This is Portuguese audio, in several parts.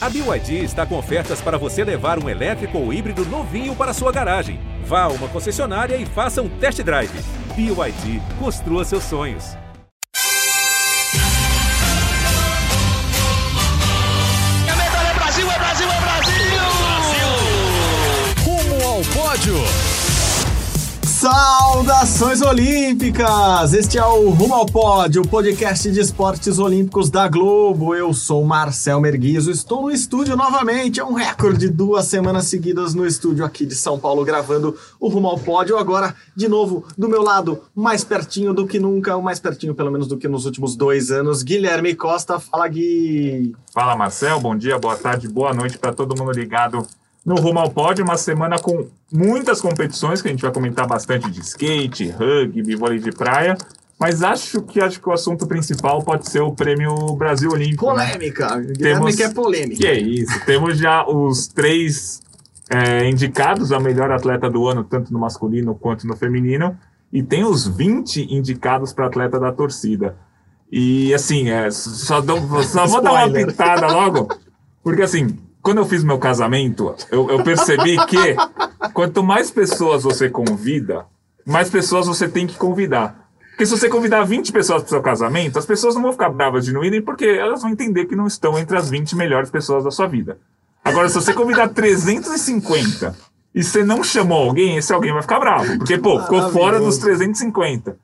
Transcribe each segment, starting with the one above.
A BYD está com ofertas para você levar um elétrico ou híbrido novinho para sua garagem. Vá a uma concessionária e faça um test drive. BYD, construa seus sonhos. É meta, é Brasil, é Brasil, é Brasil! Rumo ao pódio. Saudações Olímpicas! Este é o Rumo ao Pódio, o podcast de esportes olímpicos da Globo. Eu sou Marcel Merguizo, estou no estúdio novamente. É um recorde, duas semanas seguidas no estúdio aqui de São Paulo, gravando o Rumo ao Pódio. Agora, de novo, do meu lado, mais pertinho do que nunca, mais pertinho pelo menos do que nos últimos dois anos, Guilherme Costa. Fala, Gui! Fala, Marcel. Bom dia, boa tarde, boa noite para todo mundo ligado no Rumo ao Pódio, uma semana com muitas competições que a gente vai comentar bastante de skate, rugby, vôlei de praia. Mas acho que acho que o assunto principal pode ser o Prêmio Brasil Olímpico. Polêmica! Né? Temos... que é polêmica. Que é isso. Temos já os três é, indicados a melhor atleta do ano, tanto no masculino quanto no feminino. E tem os 20 indicados para atleta da torcida. E assim, é, só, dou, só vou dar uma pitada logo. Porque assim, quando eu fiz meu casamento, eu, eu percebi que quanto mais pessoas você convida, mais pessoas você tem que convidar. Porque se você convidar 20 pessoas para o seu casamento, as pessoas não vão ficar bravas de não irem, porque elas vão entender que não estão entre as 20 melhores pessoas da sua vida. Agora, se você convidar 350 e você não chamou alguém, esse alguém vai ficar bravo. Porque, pô, ficou fora dos 350.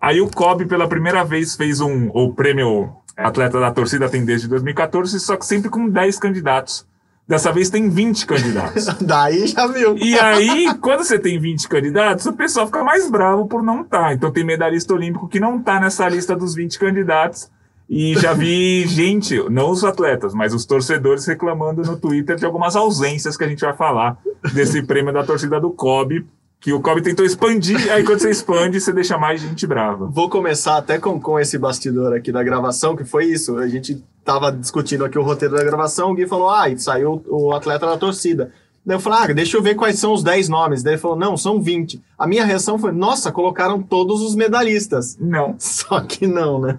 Aí o Kobe, pela primeira vez, fez um, o prêmio Atleta da Torcida, tem desde 2014, só que sempre com 10 candidatos. Dessa vez tem 20 candidatos. Daí já viu. E aí, quando você tem 20 candidatos, o pessoal fica mais bravo por não estar. Tá. Então tem medalhista olímpico que não está nessa lista dos 20 candidatos. E já vi gente, não os atletas, mas os torcedores reclamando no Twitter de algumas ausências que a gente vai falar desse prêmio da torcida do Kobe que o Kobe tentou expandir, aí quando você expande, você deixa mais gente brava. Vou começar até com, com esse bastidor aqui da gravação, que foi isso. A gente tava discutindo aqui o roteiro da gravação, o Gui falou, ah, saiu o atleta da torcida. Daí eu falei, ah, deixa eu ver quais são os 10 nomes. Daí ele falou, não, são 20. A minha reação foi, nossa, colocaram todos os medalhistas. Não. Só que não, né?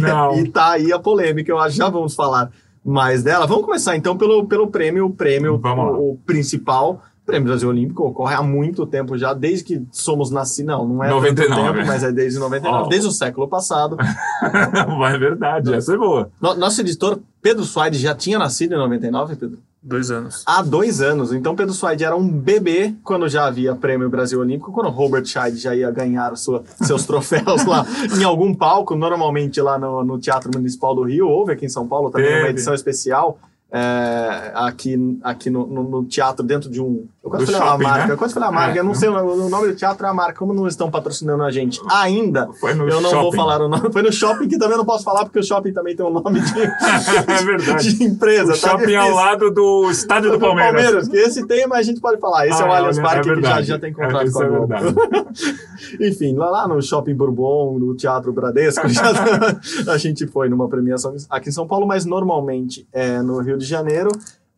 Não. e tá aí a polêmica, eu acho, já vamos falar mais dela. Vamos começar então pelo, pelo prêmio, o prêmio, o, o principal Prêmio Brasil Olímpico ocorre há muito tempo já, desde que somos nascidos. Não, não é 99. tempo, mas é desde 99, oh. desde o século passado. é verdade, essa é boa. Nosso editor, Pedro Suaide, já tinha nascido em 99, Pedro? Dois anos. Há dois anos. Então, Pedro Suaide era um bebê quando já havia Prêmio Brasil Olímpico, quando Robert Scheid já ia ganhar sua, seus troféus lá em algum palco, normalmente lá no, no Teatro Municipal do Rio. Houve aqui em São Paulo também Teve. uma edição especial é, aqui, aqui no, no, no, teatro, dentro de um. Eu quase falei shopping, a marca, né? eu quase falei a marca, é. eu não sei, o nome do teatro é a marca, como não estão patrocinando a gente ainda, eu não shopping. vou falar o nome. Foi no shopping que também não posso falar, porque o shopping também tem um nome de, é verdade. de empresa. O tá shopping difícil. ao lado do estádio do, do Palmeiras. Palmeiras. Que esse tem, mas a gente pode falar. Esse ah, é o Allianz Parque, é que já, já tem contrato com a Globo. Enfim, lá, lá no Shopping Bourbon, no Teatro Bradesco, já, a gente foi numa premiação aqui em São Paulo, mas normalmente é no Rio de Janeiro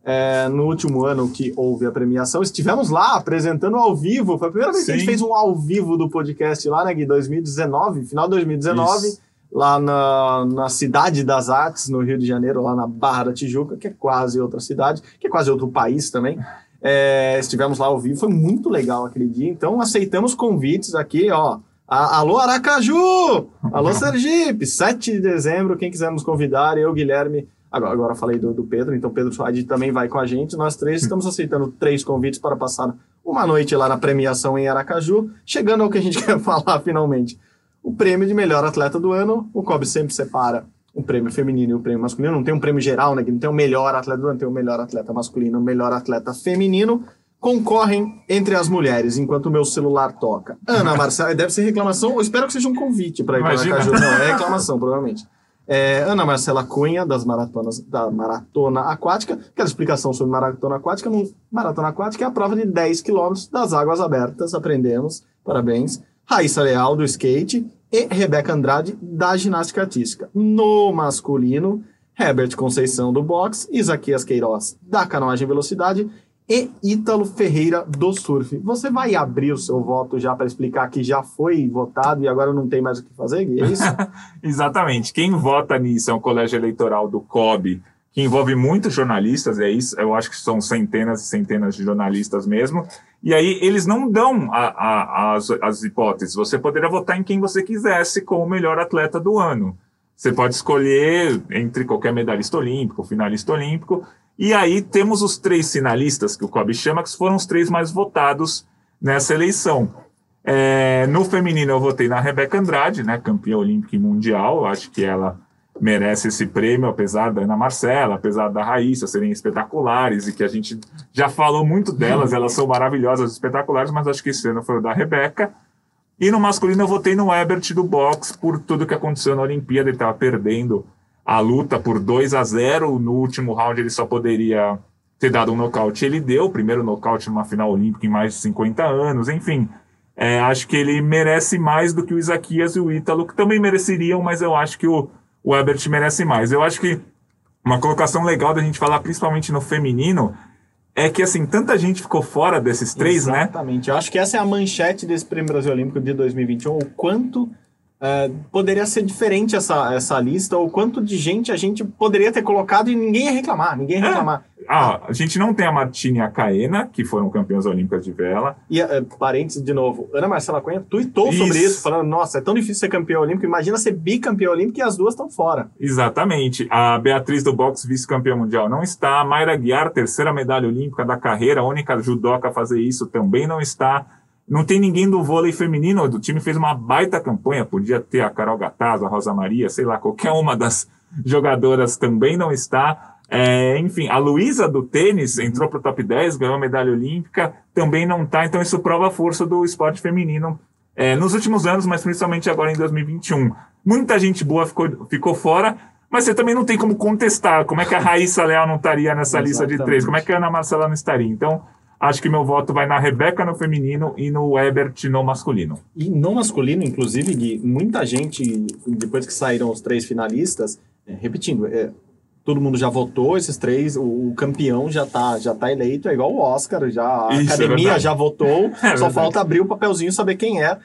é, no último ano que houve a premiação. Estivemos lá apresentando ao vivo. Foi a primeira vez Sim. que a gente fez um ao vivo do podcast lá, né, Gui? 2019, final de 2019. Isso. Lá na, na Cidade das Artes, no Rio de Janeiro, lá na Barra da Tijuca, que é quase outra cidade, que é quase outro país também. É, estivemos lá ao vivo, foi muito legal aquele dia. Então, aceitamos convites aqui, ó. Alô, Aracaju! Alô, Sergipe! 7 de dezembro, quem quiser nos convidar, eu, Guilherme, Agora, agora falei do, do, Pedro, então Pedro Suade também vai com a gente. Nós três estamos aceitando três convites para passar uma noite lá na premiação em Aracaju, chegando ao que a gente quer falar finalmente. O prêmio de melhor atleta do ano, o COB sempre separa o prêmio feminino e o prêmio masculino. Não tem um prêmio geral, né? Não tem o melhor atleta do ano, tem o melhor atleta masculino, o melhor atleta feminino. Concorrem entre as mulheres, enquanto o meu celular toca. Ana Marcela, deve ser reclamação, eu espero que seja um convite para ir para Aracaju. Não, é reclamação, provavelmente. É, Ana Marcela Cunha, das maratonas da Maratona Aquática. Aquela explicação sobre Maratona Aquática. Maratona Aquática é a prova de 10 quilômetros das águas abertas. Aprendemos. Parabéns. Raíssa Leal, do skate. E Rebeca Andrade, da ginástica artística. No masculino, Herbert Conceição, do boxe. Isaquias Queiroz, da canoagem velocidade e Ítalo Ferreira do Surf. Você vai abrir o seu voto já para explicar que já foi votado e agora não tem mais o que fazer? É isso? Exatamente. Quem vota nisso é o colégio eleitoral do COB, que envolve muitos jornalistas, é isso, eu acho que são centenas e centenas de jornalistas mesmo, e aí eles não dão a, a, as, as hipóteses. Você poderia votar em quem você quisesse como o melhor atleta do ano. Você pode escolher entre qualquer medalhista olímpico, finalista olímpico, e aí temos os três finalistas que o COB chama, que foram os três mais votados nessa eleição. É, no feminino eu votei na Rebeca Andrade, né, campeã olímpica e mundial, eu acho que ela merece esse prêmio, apesar da Ana Marcela, apesar da Raíssa serem espetaculares e que a gente já falou muito delas, elas são maravilhosas, espetaculares, mas acho que esse ano foi o da Rebeca. E no masculino eu votei no Ebert do box por tudo que aconteceu na Olimpíada, ele estava perdendo a luta por 2 a 0 no último round ele só poderia ter dado um nocaute, ele deu o primeiro nocaute numa final olímpica em mais de 50 anos, enfim. É, acho que ele merece mais do que o Isaquias e o Ítalo, que também mereceriam, mas eu acho que o, o Ebert merece mais. Eu acho que uma colocação legal da gente falar, principalmente no feminino, é que assim, tanta gente ficou fora desses três, Exatamente. né? Exatamente. Eu acho que essa é a manchete desse Prêmio Brasil Olímpico de 2021, o quanto Uh, poderia ser diferente essa, essa lista, ou quanto de gente a gente poderia ter colocado e ninguém ia reclamar, ninguém ia é. reclamar. É. Ah, a gente não tem a Martine e a Caena, que foram campeãs olímpicas de vela. E, uh, parênteses de novo, Ana Marcela Cunha tweetou isso. sobre isso, falando, nossa, é tão difícil ser campeã olímpica, imagina ser bicampeã olímpica e as duas estão fora. Exatamente. A Beatriz do boxe, vice-campeã mundial, não está. A Mayra Guiar, terceira medalha olímpica da carreira, a única judoca a fazer isso, também não está. Não tem ninguém do vôlei feminino, o time fez uma baita campanha, podia ter a Carol Gataz, a Rosa Maria, sei lá, qualquer uma das jogadoras também não está. É, enfim, a Luísa do tênis entrou para o top 10, ganhou a medalha olímpica, também não está, então isso prova a força do esporte feminino é, nos últimos anos, mas principalmente agora em 2021. Muita gente boa ficou, ficou fora, mas você também não tem como contestar como é que a Raíssa Leal não estaria nessa lista de três, como é que a Ana Marcela não estaria. Então, Acho que meu voto vai na Rebeca no feminino e no Ebert no masculino. E no masculino, inclusive, Gui, muita gente, depois que saíram os três finalistas, é, repetindo, é, todo mundo já votou esses três, o, o, campeão já tá, já tá eleito, é igual o Oscar, já, a Isso, é academia é já votou, é só verdade. falta abrir o papelzinho saber quem é.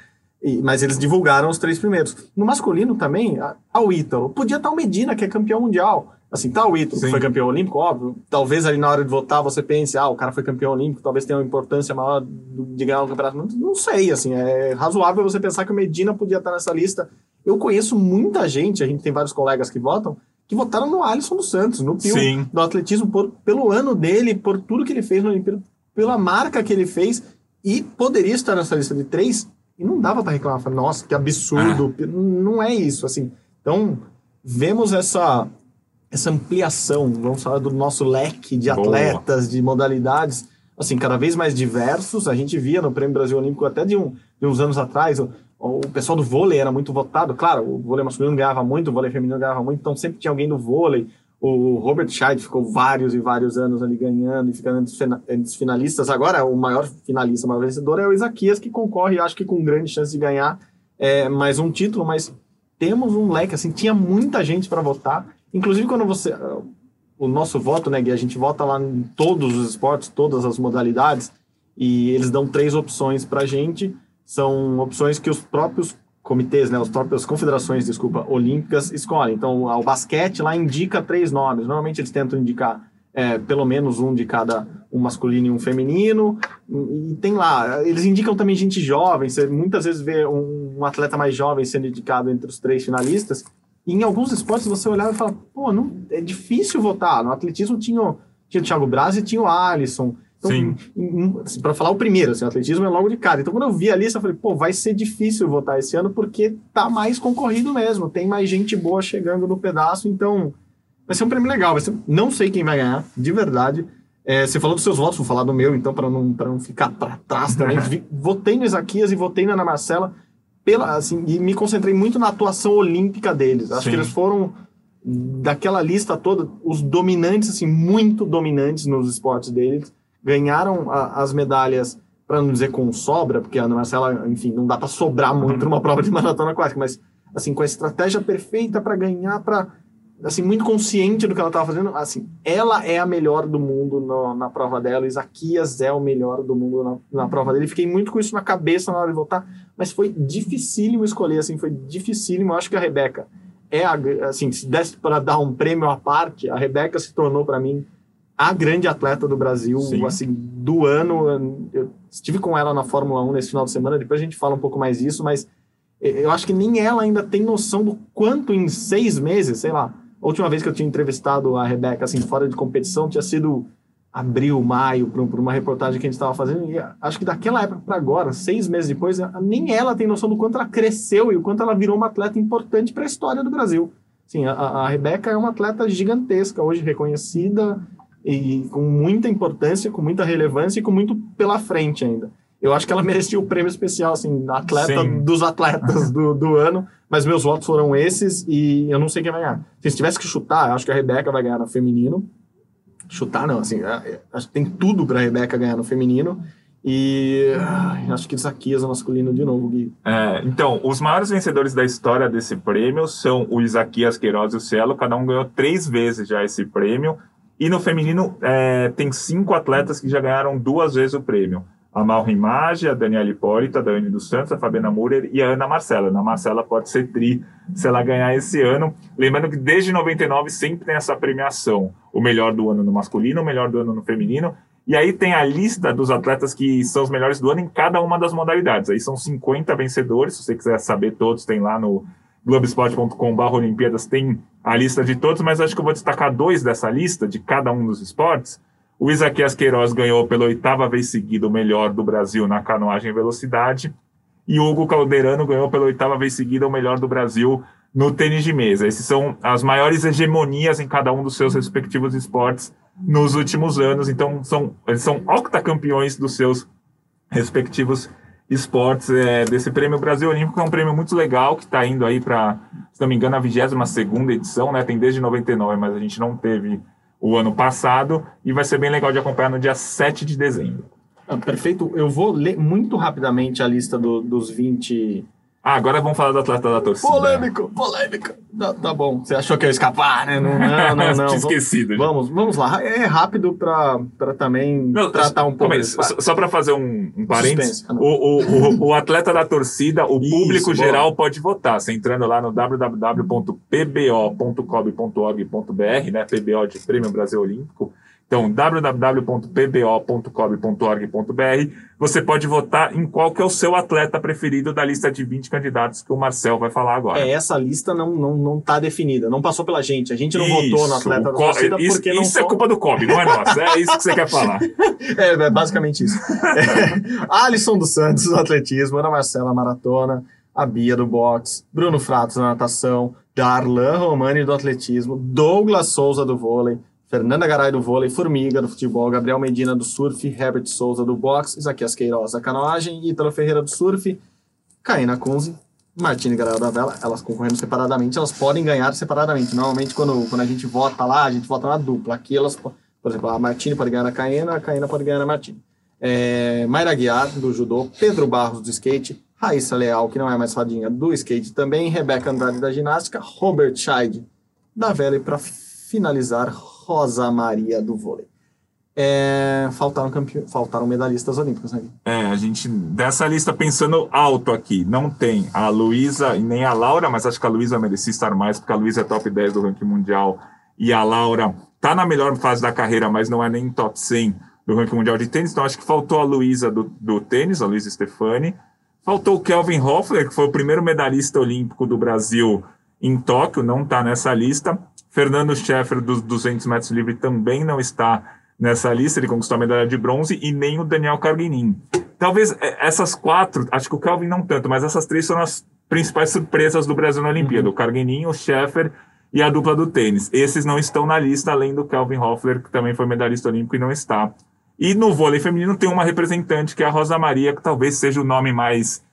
E, mas eles divulgaram os três primeiros. No masculino também, ao Ítalo. Podia estar o Medina, que é campeão mundial. Assim, tá o Ítalo, que foi campeão olímpico, óbvio. Talvez ali na hora de votar você pense, ah, o cara foi campeão olímpico, talvez tenha uma importância maior de ganhar um campeonato. Não, não sei, assim, é razoável você pensar que o Medina podia estar nessa lista. Eu conheço muita gente, a gente tem vários colegas que votam, que votaram no Alisson dos Santos, no Pio, do atletismo, por, pelo ano dele, por tudo que ele fez no Olimpíada, pela marca que ele fez, e poderia estar nessa lista de três, e não dava para reclamar, nossa, que absurdo. Ah. Não é isso, assim. Então, vemos essa essa ampliação, vamos falar do nosso leque de atletas, Boa. de modalidades, assim, cada vez mais diversos. A gente via no Prêmio Brasil Olímpico até de, um, de uns anos atrás, o, o, pessoal do vôlei era muito votado. Claro, o vôlei masculino ganhava muito, o vôlei feminino ganhava muito, então sempre tinha alguém do vôlei. O Robert Scheid ficou vários e vários anos ali ganhando e ficando entre os finalistas. Agora, o maior finalista, o maior vencedor é o Isaquias, que concorre, acho que com grande chance de ganhar é, mais um título, mas temos um leque, assim, tinha muita gente para votar Inclusive, quando você. O nosso voto, né, Gui? A gente vota lá em todos os esportes, todas as modalidades, e eles dão três opções para a gente. São opções que os próprios comitês, né, as próprias confederações, desculpa, olímpicas escolhem. Então, o basquete lá indica três nomes. Normalmente eles tentam indicar é, pelo menos um de cada, um masculino e um feminino. E tem lá, eles indicam também gente jovem. Você muitas vezes vê um, um atleta mais jovem sendo indicado entre os três finalistas. E em alguns esportes você olhava e falava, pô, não, é difícil votar. No atletismo tinha, tinha o Thiago Braz e tinha o Alisson. Então, assim, para falar o primeiro, assim, o atletismo é logo de cara. Então, quando eu vi a lista, eu falei, pô, vai ser difícil votar esse ano porque tá mais concorrido mesmo. Tem mais gente boa chegando no pedaço, então vai ser um prêmio legal. Ser... Não sei quem vai ganhar, de verdade. É, você falou dos seus votos, vou falar do meu, então, para não, não ficar para trás também. votei no Isaquias e votei na Ana Marcela pela, assim, e me concentrei muito na atuação olímpica deles. Acho Sim. que eles foram daquela lista toda os dominantes, assim, muito dominantes nos esportes deles. Ganharam a, as medalhas, para não dizer com sobra, porque a Ana Marcela, enfim, não dá para sobrar muito numa prova de maratona aquática, mas assim, com a estratégia perfeita para ganhar, para assim, muito consciente do que ela estava fazendo. Assim, ela é a melhor do mundo no, na prova dela, Isaquias é o melhor do mundo na, na prova dele. Fiquei muito com isso na cabeça na hora de votar, mas foi dificílimo escolher, assim, foi dificílimo. Eu acho que a Rebeca é a, assim, se desse para dar um prêmio à parte, a Rebeca se tornou para mim a grande atleta do Brasil, Sim. assim, do ano. Eu estive com ela na Fórmula 1 nesse final de semana, depois a gente fala um pouco mais disso, mas eu acho que nem ela ainda tem noção do quanto em seis meses, sei lá. A última vez que eu tinha entrevistado a Rebeca, assim, fora de competição, tinha sido abril, maio, por, uma reportagem que a gente estava fazendo. E acho que daquela época para agora, seis meses depois, nem ela tem noção do quanto ela cresceu e o quanto ela virou uma atleta importante para a história do Brasil. Sim, a, a Rebeca é uma atleta gigantesca, hoje reconhecida e com muita importância, com muita relevância e com muito pela frente ainda. Eu acho que ela merecia o prêmio especial, assim, atleta Sim. dos atletas do, do ano, mas meus votos foram esses e eu não sei quem vai ganhar. Se tivesse que chutar, acho que a Rebeca vai ganhar no feminino. Chutar, não, assim, é, é, acho que tem tudo para a Rebeca ganhar no feminino. E acho que Isaquias no masculino de novo, Gui. É, então, os maiores vencedores da história desse prêmio são o Isaquias Queiroz e o Cielo. Cada um ganhou três vezes já esse prêmio. E no feminino, é, tem cinco atletas que já ganharam duas vezes o prêmio. A Mal Rimage, a Daniela Hipólita, a Dani dos Santos, a Fabiana Murer e a Ana Marcela. Ana Marcela pode ser tri se ela ganhar esse ano. Lembrando que desde 99 sempre tem essa premiação. O melhor do ano no masculino, o melhor do ano no feminino. E aí tem a lista dos atletas que são os melhores do ano em cada uma das modalidades. Aí são 50 vencedores. Se você quiser saber todos, tem lá no globesport.com.br Olimpíadas, tem a lista de todos, mas acho que eu vou destacar dois dessa lista, de cada um dos esportes. O Isaquias Queiroz ganhou pela oitava vez seguida o melhor do Brasil na canoagem e velocidade. E Hugo Calderano ganhou pela oitava vez seguida o melhor do Brasil no tênis de mesa. Esses são as maiores hegemonias em cada um dos seus respectivos esportes nos últimos anos. Então, são, eles são octacampeões dos seus respectivos esportes é, desse Prêmio Brasil Olímpico, é um prêmio muito legal, que está indo aí para, se não me engano, a 22 edição, né? Tem desde 99, mas a gente não teve o ano passado, e vai ser bem legal de acompanhar no dia 7 de dezembro. Ah, perfeito. Eu vou ler muito rapidamente a lista do, dos 20 ah, agora vamos falar do atleta da torcida. Polêmico, polêmico. Tá, tá, bom. Você achou que eu ia escapar, né? Não, não, não. não. Tinha esquecido. Vamos, vamos lá. É rápido para também não, tratar um pouco. Só, só para fazer um, um parênteses. O, o, o, o, atleta da torcida, o Isso, público geral pode votar. Você entrando lá no www.pbo.cob.org.br, né? PBO de Prêmio Brasil Olímpico então, www.pbo.cob.org.br, você pode votar em qual que é o seu atleta preferido da lista de 20 candidatos que o Marcel vai falar agora. É, essa lista não, não, não tá definida, não passou pela gente. A gente não isso, votou no atleta da torcida isso, porque não Isso é culpa do COB, não é nosso. É isso que você quer falar. é, é basicamente isso. É, Alisson dos Santos, do atletismo, Ana Marcela, maratona, a Bia do boxe, Bruno Fratos da natação, Darlan Romani do atletismo, Douglas Souza do vôlei, Fernanda Garay do vôlei, Formiga do futebol, Gabriel Medina do surf, Herbert Souza do boxe, Isaquias Queiroz da canoagem, Ítalo Ferreira do surf, Caína Kunze, Martini Garay da vela, elas concorrendo separadamente, elas podem ganhar separadamente. Normalmente, quando, quando a gente vota lá, a gente vota na dupla. Aqui elas, por exemplo, a Martini pode ganhar na Caína, a Caína pode ganhar na Martini. É, Mayra Guiar, do judô, Pedro Barros, do skate, Raíssa Leal, que não é mais fadinha, do skate também, Rebeca Andrade, da ginástica, Robert Scheid, da vela, e para finalizar, Rosa Maria do vôlei. É, faltaram, campe... faltaram medalhistas olímpicos, né? É, a gente, dessa lista, pensando alto aqui, não tem a Luísa e nem a Laura, mas acho que a Luísa merecia estar mais, porque a Luísa é top 10 do ranking mundial e a Laura tá na melhor fase da carreira, mas não é nem top 100 do ranking mundial de tênis, então acho que faltou a Luísa do, do tênis, a Luísa Stefani, faltou o Kelvin Hoffler, que foi o primeiro medalhista olímpico do Brasil em Tóquio, não está nessa lista, Fernando Scheffer, dos 200 metros livre, também não está nessa lista. Ele conquistou a medalha de bronze e nem o Daniel Carguinin. Talvez é, essas quatro, acho que o Kelvin não tanto, mas essas três foram as principais surpresas do Brasil na Olimpíada. Uhum. O Carguinin, o Scheffer e a dupla do tênis. Esses não estão na lista, além do Kelvin Hoffler, que também foi medalhista olímpico e não está. E no vôlei feminino tem uma representante, que é a Rosa Maria, que talvez seja o nome mais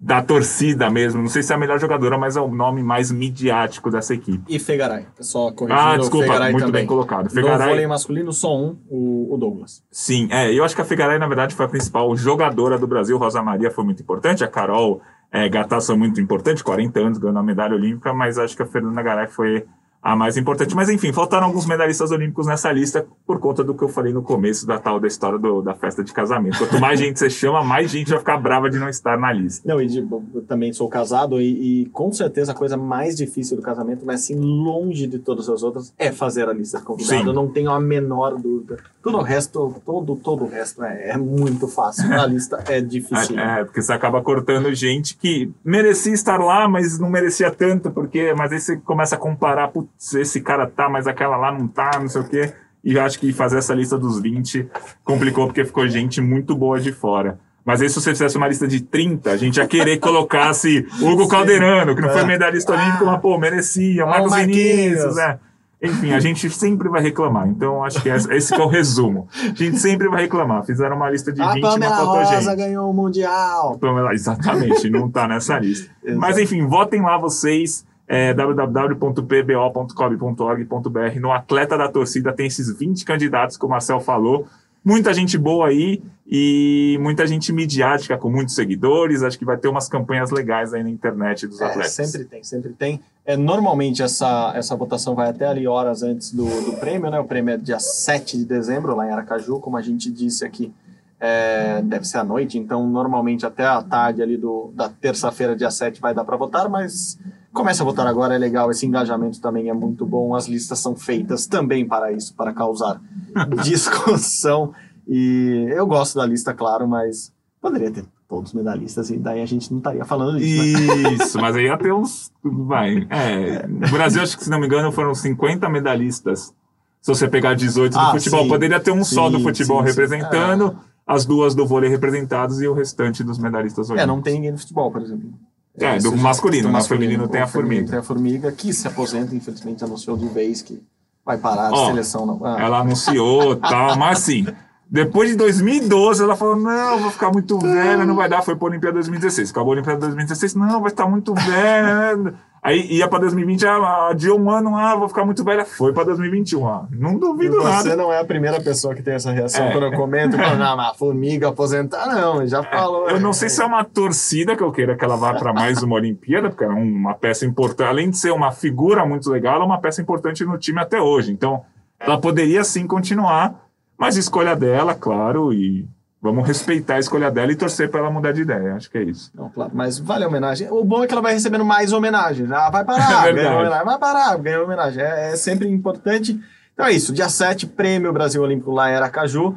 da torcida mesmo. Não sei se é a melhor jogadora, mas é o nome mais midiático dessa equipe. E Fegaray, só corrigindo. Ah, desculpa, Fegaray muito também. bem colocado. Fegaray... No vôlei masculino, só um, o, Douglas. Sim, é, eu acho que a Fegaray, na verdade, foi a principal jogadora do Brasil. Rosa Maria foi muito importante, a Carol é, Gatasso foi muito importante, 40 anos, ganhando a medalha olímpica, mas acho que a Fernanda Garay foi a mais importante. Mas enfim, faltaram alguns medalhistas olímpicos nessa lista por conta do que eu falei no começo da tal da história do, da festa de casamento. Quanto mais gente você chama, mais gente vai ficar brava de não estar na lista. Não, e de, eu também sou casado e, e, com certeza a coisa mais difícil do casamento, mas assim, longe de todas as outras, é fazer a lista de convidados. Eu não tenho a menor dúvida. Tudo o resto, todo, todo o resto é, é muito fácil. A lista é difícil. É, é, porque você acaba cortando gente que merecia estar lá, mas não merecia tanto, porque mas aí você começa a comparar, putz, esse cara tá, mas aquela lá não tá, não sei o quê. E eu acho que fazer essa lista dos 20 complicou, porque ficou gente muito boa de fora. Mas aí, se você fizesse uma lista de 30, a gente ia querer que colocasse Hugo Calderano, que não foi é. medalhista olímpico, mas, pô, merecia, Marcos Vinícius, né? Enfim, a gente sempre vai reclamar. Então, acho que esse é o resumo. A gente sempre vai reclamar. Fizeram uma lista de 20 a Pamela uma Rosa gente. ganhou o Mundial. Pamela, exatamente, não está nessa lista. Mas, enfim, votem lá vocês. É, www.pbo.cob.org.br No Atleta da Torcida tem esses 20 candidatos que o Marcel falou muita gente boa aí e muita gente midiática com muitos seguidores. Acho que vai ter umas campanhas legais aí na internet dos é, atletas. Sempre tem, sempre tem. É, normalmente essa, essa votação vai até ali horas antes do, do prêmio, né? O prêmio é dia 7 de dezembro, lá em Aracaju, como a gente disse aqui. É, deve ser à noite, então normalmente até a tarde ali do, da terça-feira, dia 7, vai dar para votar, mas Comece a votar agora, é legal, esse engajamento também é muito bom. As listas são feitas também para isso, para causar discussão. E eu gosto da lista, claro, mas poderia ter todos os medalhistas e daí a gente não estaria falando disso. Né? Isso, mas aí ia ter uns. Vai. É, no Brasil, acho que se não me engano, foram 50 medalhistas. Se você pegar 18 do ah, futebol, sim. poderia ter um sim, só do futebol sim, representando, é. as duas do vôlei representadas e o restante dos medalhistas olímpicos. É, não tem ninguém no futebol, por exemplo. É, do masculino, mas feminino tem a formiga. Tem a formiga que se aposenta, infelizmente anunciou de vez que vai parar a Ó, seleção. Não. Ah. Ela anunciou tal, mas assim, depois de 2012, ela falou: não, vou ficar muito velha, não vai dar. Foi para a Olimpíada 2016. Acabou a Olimpíada 2016, não, vai estar muito velha. Aí ia para 2020, ah, adiou um ano, ah, vou ficar muito velha. Foi para 2021, ah, não duvido você nada. Você não é a primeira pessoa que tem essa reação é. quando eu comento, falando, não, mas formiga aposentar, não, já é, falou. Eu não sei se é uma torcida que eu queira que ela vá para mais uma Olimpíada, porque é uma peça importante, além de ser uma figura muito legal, ela é uma peça importante no time até hoje. Então, ela poderia sim continuar, mas escolha dela, claro, e Vamos respeitar a escolha dela e torcer para ela mudar de ideia. Acho que é isso. Não, claro, mas vale a homenagem. O bom é que ela vai recebendo mais homenagens. Ah, vai parar, é ganhou homenagem. Vai parar, ganhou homenagem. É, é, sempre importante. Então é isso. Dia 7, Prêmio Brasil Olímpico lá em Aracaju.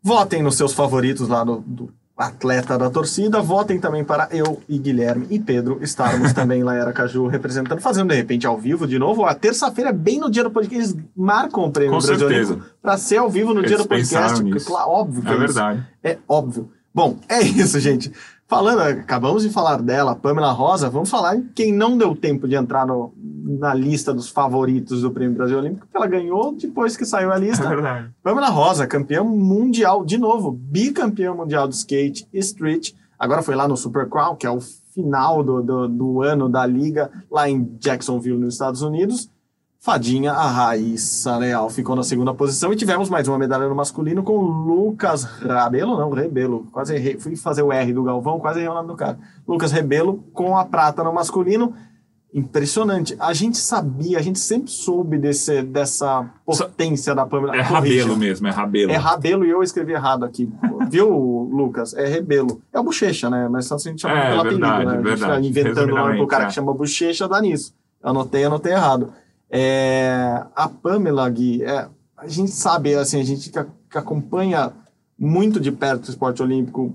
Votem nos seus favoritos lá do, do atleta da torcida. Votem também para eu e Guilherme e Pedro estarmos também lá em Aracaju representando, fazendo de repente ao vivo de novo. A terça-feira, bem no dia do podcast, eles marcam o prêmio Com certeza. para ser ao vivo no eles dia do podcast. Porque, claro, óbvio que é, é verdade. É óbvio. Bom, é isso, gente. Falando, acabamos de falar dela, Pamela Rosa, vamos falar em quem não deu tempo de entrar no, na lista dos favoritos do Prêmio Brasil Olímpico, porque ela ganhou depois que saiu a lista. É verdade. Pamela Rosa, campeã mundial, de novo, bicampeã mundial de skate e street. Agora foi lá no Super Crown, que é o final do, do, do ano da liga, lá em Jacksonville, nos Estados Unidos. Fadinha, a Raíssa Leal ficou na segunda posição e tivemos mais uma medalha no masculino com Lucas Rabelo, não, Rebelo, quase errei, fui fazer o R do Galvão, quase errei o nome do cara. Lucas Rebelo com a prata no masculino. Impressionante. A gente sabia, a gente sempre soube desse, dessa potência da Pamela. É Rabelo mesmo, é Rabelo. É Rabelo e eu escrevi errado aqui. Viu, Lucas? É Rebelo. É o Bochecha, né? Mas só se a gente chama é, pelo apelido, né? A gente tá inventando nome pro cara é. que chama Bochecha, dá nisso. Anotei, anotei errado. É, a Pamela Gui, é, a gente sabe, assim, a gente que, que, acompanha muito de perto o esporte olímpico,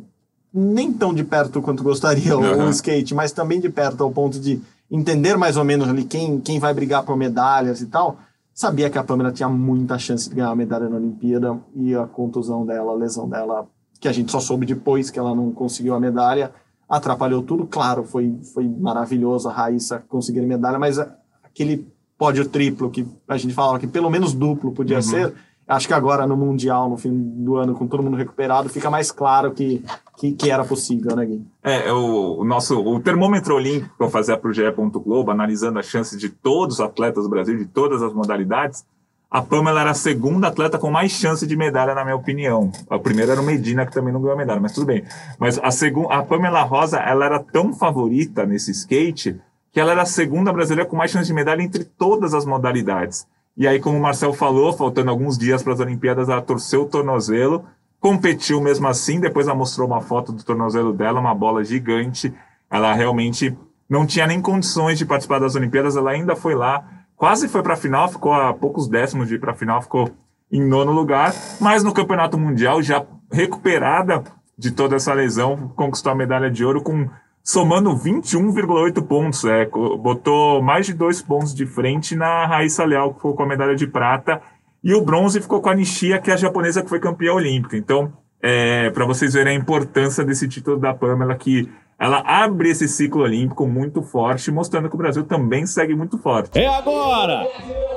nem tão de perto quanto gostaria uhum. o, o skate, mas também de perto ao ponto de entender mais ou menos ali quem, quem vai brigar por medalhas e tal, sabia que a Pamela tinha muita chance de ganhar a medalha na Olimpíada e a contusão dela, a lesão dela, que a gente só soube depois que ela não conseguiu a medalha, atrapalhou tudo. Claro, foi, foi maravilhoso a Raíssa conseguir a medalha, mas aquele pódio triplo, que a gente falava que pelo menos duplo podia uhum. ser, acho que agora no Mundial, no fim do ano, com todo mundo recuperado, fica mais claro que, que, que era possível, né, Gui? É, o, o, nosso o termômetro olímpico que eu fazia para o GE. Globo, analisando as chances de todos os atletas do Brasil, de todas as modalidades, a Pamela era a segunda atleta com mais chance de medalha, na minha opinião. A primeira era o Medina, que também não ganhou a medalha, mas tudo bem. Mas a, segunda, a Pamela Rosa, ela era tão favorita nesse skate que ela era a segunda brasileira com mais chance de medalha entre todas as modalidades. E aí, como o Marcel falou, faltando alguns dias para as Olimpíadas, ela torceu o tornozelo, competiu mesmo assim. Depois ela mostrou uma foto do tornozelo dela, uma bola gigante. Ela realmente não tinha nem condições de participar das Olimpíadas. Ela ainda foi lá, quase foi para a final, ficou a poucos décimos de ir para a final, ficou em nono lugar. Mas no Campeonato Mundial, já recuperada de toda essa lesão, conquistou a medalha de ouro com somando 21,8 pontos. É, botou mais de dois pontos de frente na Raíssa Leal, que ficou com a medalha de prata, e o bronze ficou com a Nishia, que é a japonesa que foi campeã olímpica. Então, é, para vocês verem a importância desse título da Pamela, que ela abre esse ciclo olímpico muito forte, mostrando que o Brasil também segue muito forte. É agora!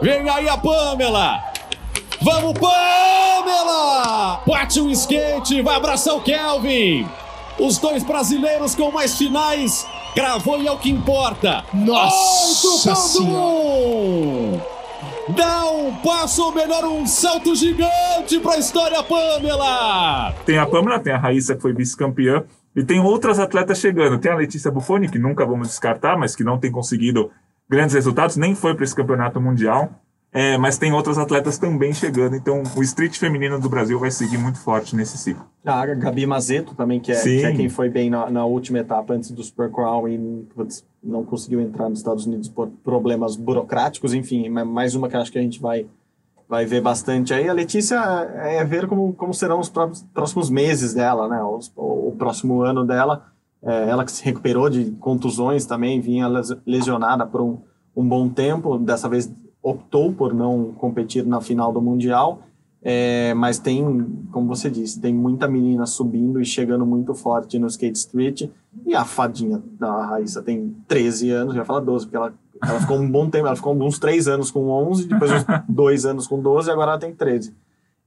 Vem aí a Pamela! Vamos, Pamela! Bate o skate, vai abraçar o Kelvin! Os dois brasileiros com mais finais. Gravou e é o que importa. Nossa Senhora! Dá um passo melhor, um salto gigante para a história, Pamela! Tem a Pamela, tem a Raíssa, que foi vice-campeã, e tem outras atletas chegando. Tem a Letícia Buffoni, que nunca vamos descartar, mas que não tem conseguido grandes resultados, nem foi para esse campeonato mundial. É, mas tem outras atletas também chegando, então o street feminino do Brasil vai seguir muito forte nesse ciclo. A Gabi Mazeto também, que é, que é quem foi bem na, na, última etapa antes do Super Crown e não conseguiu entrar nos Estados Unidos por problemas burocráticos, enfim, mais uma que acho que a gente vai, vai ver bastante aí. A Letícia é, é ver como, como serão os próximos meses dela, né? Os, o, o próximo ano dela. É, ela que se recuperou de contusões também, vinha lesionada por um, um bom tempo, dessa vez optou por não competir na final do Mundial, é, mas tem, como você disse, tem muita menina subindo e chegando muito forte no Skate Street, e a fadinha da Raíssa tem 13 anos, já fala 12, porque ela, ela ficou um bom tempo, ela ficou uns 3 anos com 11, depois uns 2 anos com 12, e agora ela tem 13.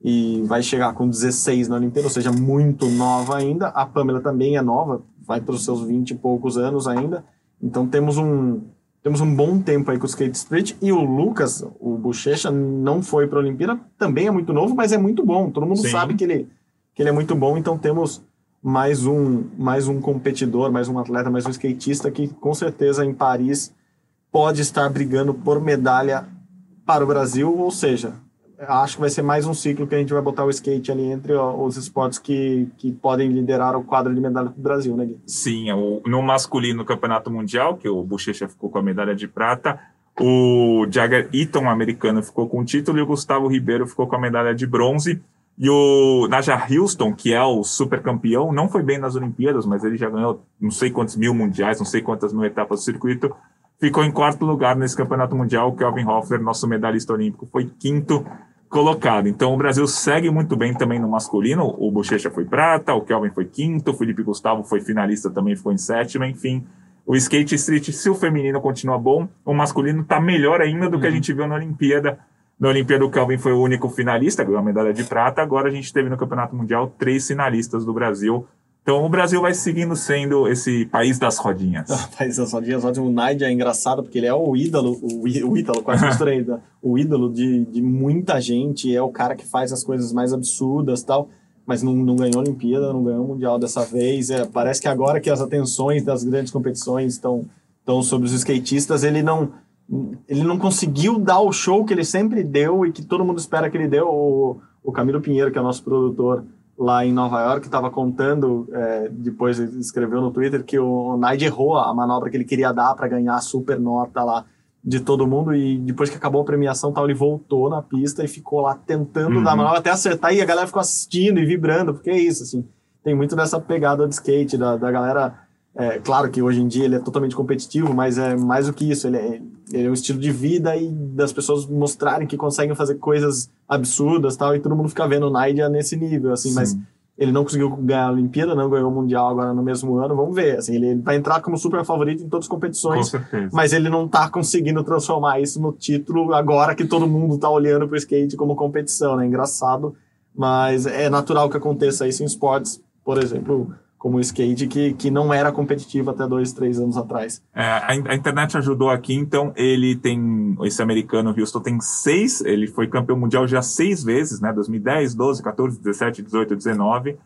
E vai chegar com 16 na Olimpíada, ou seja, muito nova ainda. A Pamela também é nova, vai para os seus 20 e poucos anos ainda. Então temos um, temos um bom tempo aí com o Skate Street e o Lucas, o Bochecha, não foi para a Olimpíada, também é muito novo, mas é muito bom. Todo mundo Sim. sabe que ele, que ele é muito bom, então temos mais um, mais um competidor, mais um atleta, mais um skatista que com certeza em Paris pode estar brigando por medalha para o Brasil, ou seja, acho que vai ser mais um ciclo que a gente vai botar o skate ali entre os esportes que, que podem liderar o quadro de medalha do Brasil, né, Gui? Sim, o, no masculino Campeonato Mundial, que o Bochecha ficou com a medalha de prata, o Jagger Eaton, americano, ficou com o título e o Gustavo Ribeiro ficou com a medalha de bronze. E o Naja Houston, que é o super campeão, não foi bem nas Olimpíadas, mas ele já ganhou não sei quantos mil mundiais, não sei quantas mil etapas do circuito, ficou em quarto lugar nesse campeonato mundial. O Kelvin Hoffler, nosso medalhista olímpico, foi quinto colocado. Então o Brasil segue muito bem também no masculino. O Bochecha foi prata, o Kelvin foi quinto, o Felipe Gustavo foi finalista também, ficou em sétimo, enfim. O skate street, se o feminino continua bom, o masculino está melhor ainda do que a uhum. gente viu na Olimpíada. Na Olimpíada, o Kelvin foi o único finalista, ganhou a medalha de prata. Agora a gente teve no Campeonato Mundial três finalistas do Brasil. Então o Brasil vai seguindo sendo esse país das rodinhas. país das rodinhas, ótimo. O Naide é engraçado porque ele é o ídolo, o, o ídolo, quase misturei, o ídolo de, de muita gente, é o cara que faz as coisas mais absurdas tal, mas não, não ganhou a Olimpíada, não ganhou o Mundial dessa vez. É, parece que agora que as atenções das grandes competições estão, estão sobre os skatistas, ele não, ele não conseguiu dar o show que ele sempre deu e que todo mundo espera que ele deu. O, o Camilo Pinheiro, que é o nosso produtor, lá em Nova York estava contando, é, depois escreveu no Twitter, que o Nigel errou a manobra que ele queria dar para ganhar a super nota lá de todo mundo e depois que acabou a premiação tal, ele voltou na pista e ficou lá tentando uhum. dar a manobra até acertar e a galera ficou assistindo e vibrando, porque é isso, assim, tem muito dessa pegada de skate, da, da galera é, claro que hoje em dia ele é totalmente competitivo, mas é mais do que isso. Ele é, ele é um estilo de vida e das pessoas mostrarem que conseguem fazer coisas absurdas tal, e todo mundo fica vendo o Naidia nesse nível, assim, Sim. mas ele não conseguiu ganhar a Olimpíada, não ganhou o Mundial agora no mesmo ano, vamos ver, assim, ele, vai entrar como super favorito em todas as competições, mas ele não tá conseguindo transformar isso no título agora que todo mundo tá olhando pro skate como competição, né, engraçado, mas é natural que aconteça isso em esportes, por exemplo, como o skate, que, que não era competitivo até dois, três anos atrás. É, a, a, internet ajudou aqui, então ele tem, esse americano Houston tem seis, ele foi campeão mundial já seis vezes, né, 2010, 12, 14, 17, 18, 19,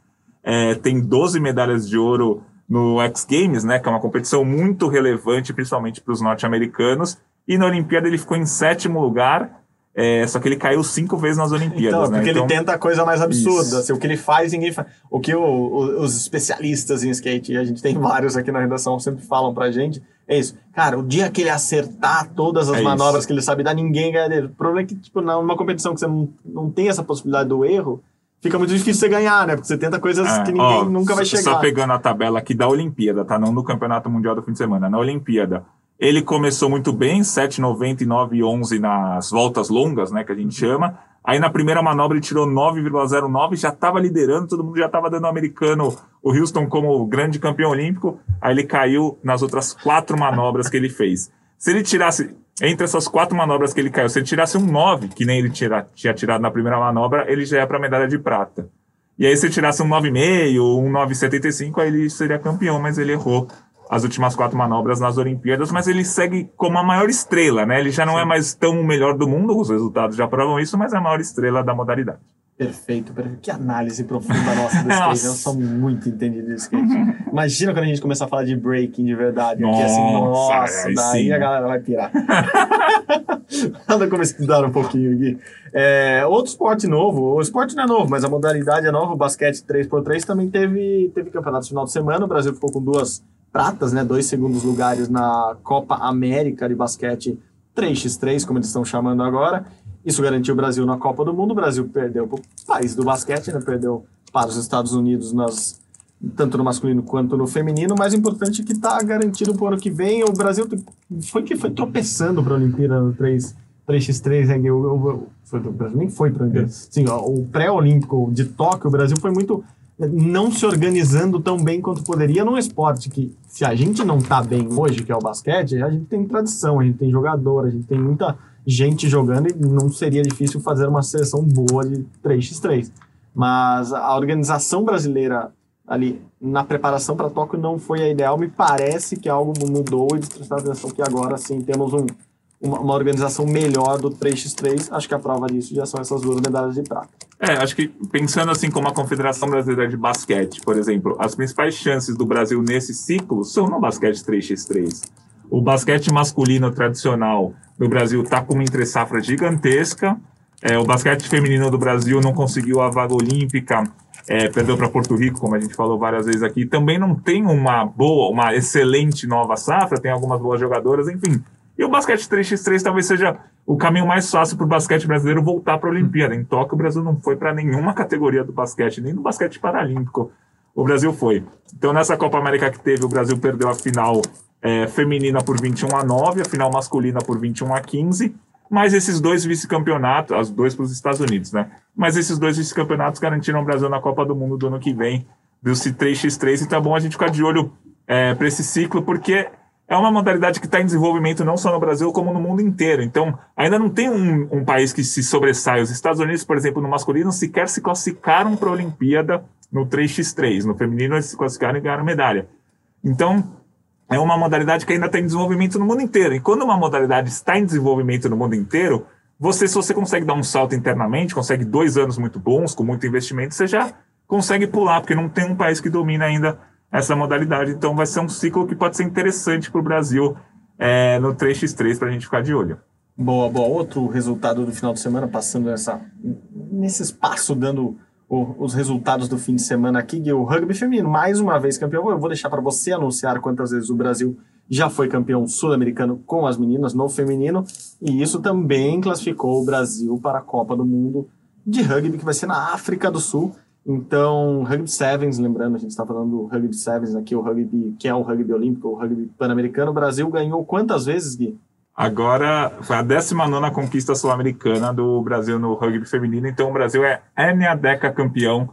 é, tem 12 medalhas de ouro no X Games, né, que é uma competição muito relevante, principalmente para os norte-americanos. E na Olimpíada ele ficou em sétimo lugar, é, só que ele caiu cinco vezes nas Olimpíadas. Então, né? porque então, ele tenta a coisa mais absurda. Assim, o que ele faz, ninguém faz. O que o, o, os especialistas em skate, e a gente tem vários aqui na redação, sempre falam pra gente, é isso. Cara, o dia que ele acertar todas as é manobras isso. que ele sabe dar, ninguém ganha dele. O problema é que, tipo, numa competição que você não, não tem essa possibilidade do erro, fica muito difícil você ganhar, né? Porque você tenta coisas é, que ninguém ó, nunca vai chegar. Só pegando a tabela aqui da Olimpíada, tá? Não do Campeonato Mundial do fim de semana. Na Olimpíada, ele começou muito bem, 7,90 e 9,11 nas voltas longas, né? Que a gente chama. Aí na primeira manobra ele tirou 9,09, já estava liderando, todo mundo já estava dando o americano, o Houston, como grande campeão olímpico. Aí ele caiu nas outras quatro manobras que ele fez. Se ele tirasse, entre essas quatro manobras que ele caiu, se ele tirasse um 9, que nem ele tira, tinha tirado na primeira manobra, ele já ia para a medalha de prata. E aí, se ele tirasse um 9,5, um 9,75, aí ele seria campeão, mas ele errou as últimas quatro manobras nas Olimpíadas, mas ele segue como a maior estrela, né? Ele já não é Sim. é mais tão o melhor do mundo, os resultados já provam isso, mas é a maior estrela da modalidade. Perfeito, perfeito. Que análise profunda nossa do skate. Eu sou muito entendido de skate. Imagina quando a gente começar a falar de breaking de verdade. Nossa, aqui, assim, nossa, daí sim. a galera vai pirar. Nada como estudar um pouquinho aqui. É, outro esporte novo, o esporte não é novo, mas a modalidade é nova. O basquete 3x3 também teve, teve campeonato no final de semana. O Brasil ficou com duas pratas, né? Dois segundos lugares na Copa América de basquete 3x3, como eles estão chamando agora. Isso garantiu o Brasil na Copa do Mundo. O Brasil perdeu para o país do basquete, né? perdeu para os Estados Unidos nas, tanto no masculino quanto no feminino. Mais importante é que está garantido para o ano que vem. O Brasil foi que foi tropeçando para a Olimpíada no 3, 3x3. Né? Eu, eu, foi, o Brasil nem foi para a Olimpíada. Sim, ó, o pré-olímpico de Tóquio, o Brasil foi muito não se organizando tão bem quanto poderia num esporte que, se a gente não está bem hoje, que é o basquete, a gente tem tradição, a gente tem jogador, a gente tem muita gente jogando e não seria difícil fazer uma seleção boa de 3x3. Mas a organização brasileira ali na preparação para Tóquio não foi a ideal. Me parece que algo mudou e prestar atenção que agora sim temos um, uma, uma, organização melhor do 3x3. Acho que a prova disso já são essas duas medalhas de prata. É, acho que pensando assim como a Confederação Brasileira de Basquete, por exemplo, as principais chances do Brasil nesse ciclo são no basquete 3x3. O basquete masculino tradicional no Brasil está com uma entre-safra gigantesca. É, o basquete feminino do Brasil não conseguiu a vaga olímpica, é, perdeu para Porto Rico, como a gente falou várias vezes aqui. Também não tem uma boa, uma excelente nova safra, tem algumas boas jogadoras, enfim. E o basquete 3x3 talvez seja o caminho mais fácil para o basquete brasileiro voltar para a Olimpíada. Em Tóquio, o Brasil não foi para nenhuma categoria do basquete, nem no basquete paralímpico. O Brasil foi. Então, nessa Copa América que teve, o Brasil perdeu a final é, feminina por 21 a 9, a final masculina por 21 a 15, mas esses dois vice-campeonatos, as dois para os Estados Unidos, né? Mas esses dois vice-campeonatos garantiram o Brasil na Copa do Mundo do ano que vem, do 3x3, e tá bom a gente ficar de olho é, para esse ciclo, porque é uma modalidade que está em desenvolvimento não só no Brasil, como no mundo inteiro. Então, ainda não tem um, um país que se sobressai. Os Estados Unidos, por exemplo, no masculino, sequer se classificaram para a Olimpíada no 3x3. No feminino, eles se classificaram e ganharam medalha. Então, é uma modalidade que ainda está em desenvolvimento no mundo inteiro. E quando uma modalidade está em desenvolvimento no mundo inteiro, você, se você consegue dar um salto internamente, consegue dois anos muito bons, com muito investimento, você já consegue pular, porque não tem um país que domina ainda essa modalidade. Então vai ser um ciclo que pode ser interessante para o Brasil é, no 3x3 para a gente ficar de olho. Boa, boa. Outro resultado do final de semana, passando nessa, nesse espaço, dando o, os resultados do fim de semana aqui, o rugby feminino, mais uma vez campeão. Eu vou deixar para você anunciar quantas vezes o Brasil já foi campeão sul-americano com as meninas no feminino, e isso também classificou o Brasil para a Copa do Mundo de rugby, que vai ser na África do Sul. Então, Rugby Sevens, lembrando, a gente está falando do Rugby Sevens aqui, o rugby, que é o rugby olímpico, o rugby pan-americano. O Brasil ganhou quantas vezes, Gui? Agora foi a 19 conquista sul-americana do Brasil no rugby feminino, então o Brasil é a Deca campeão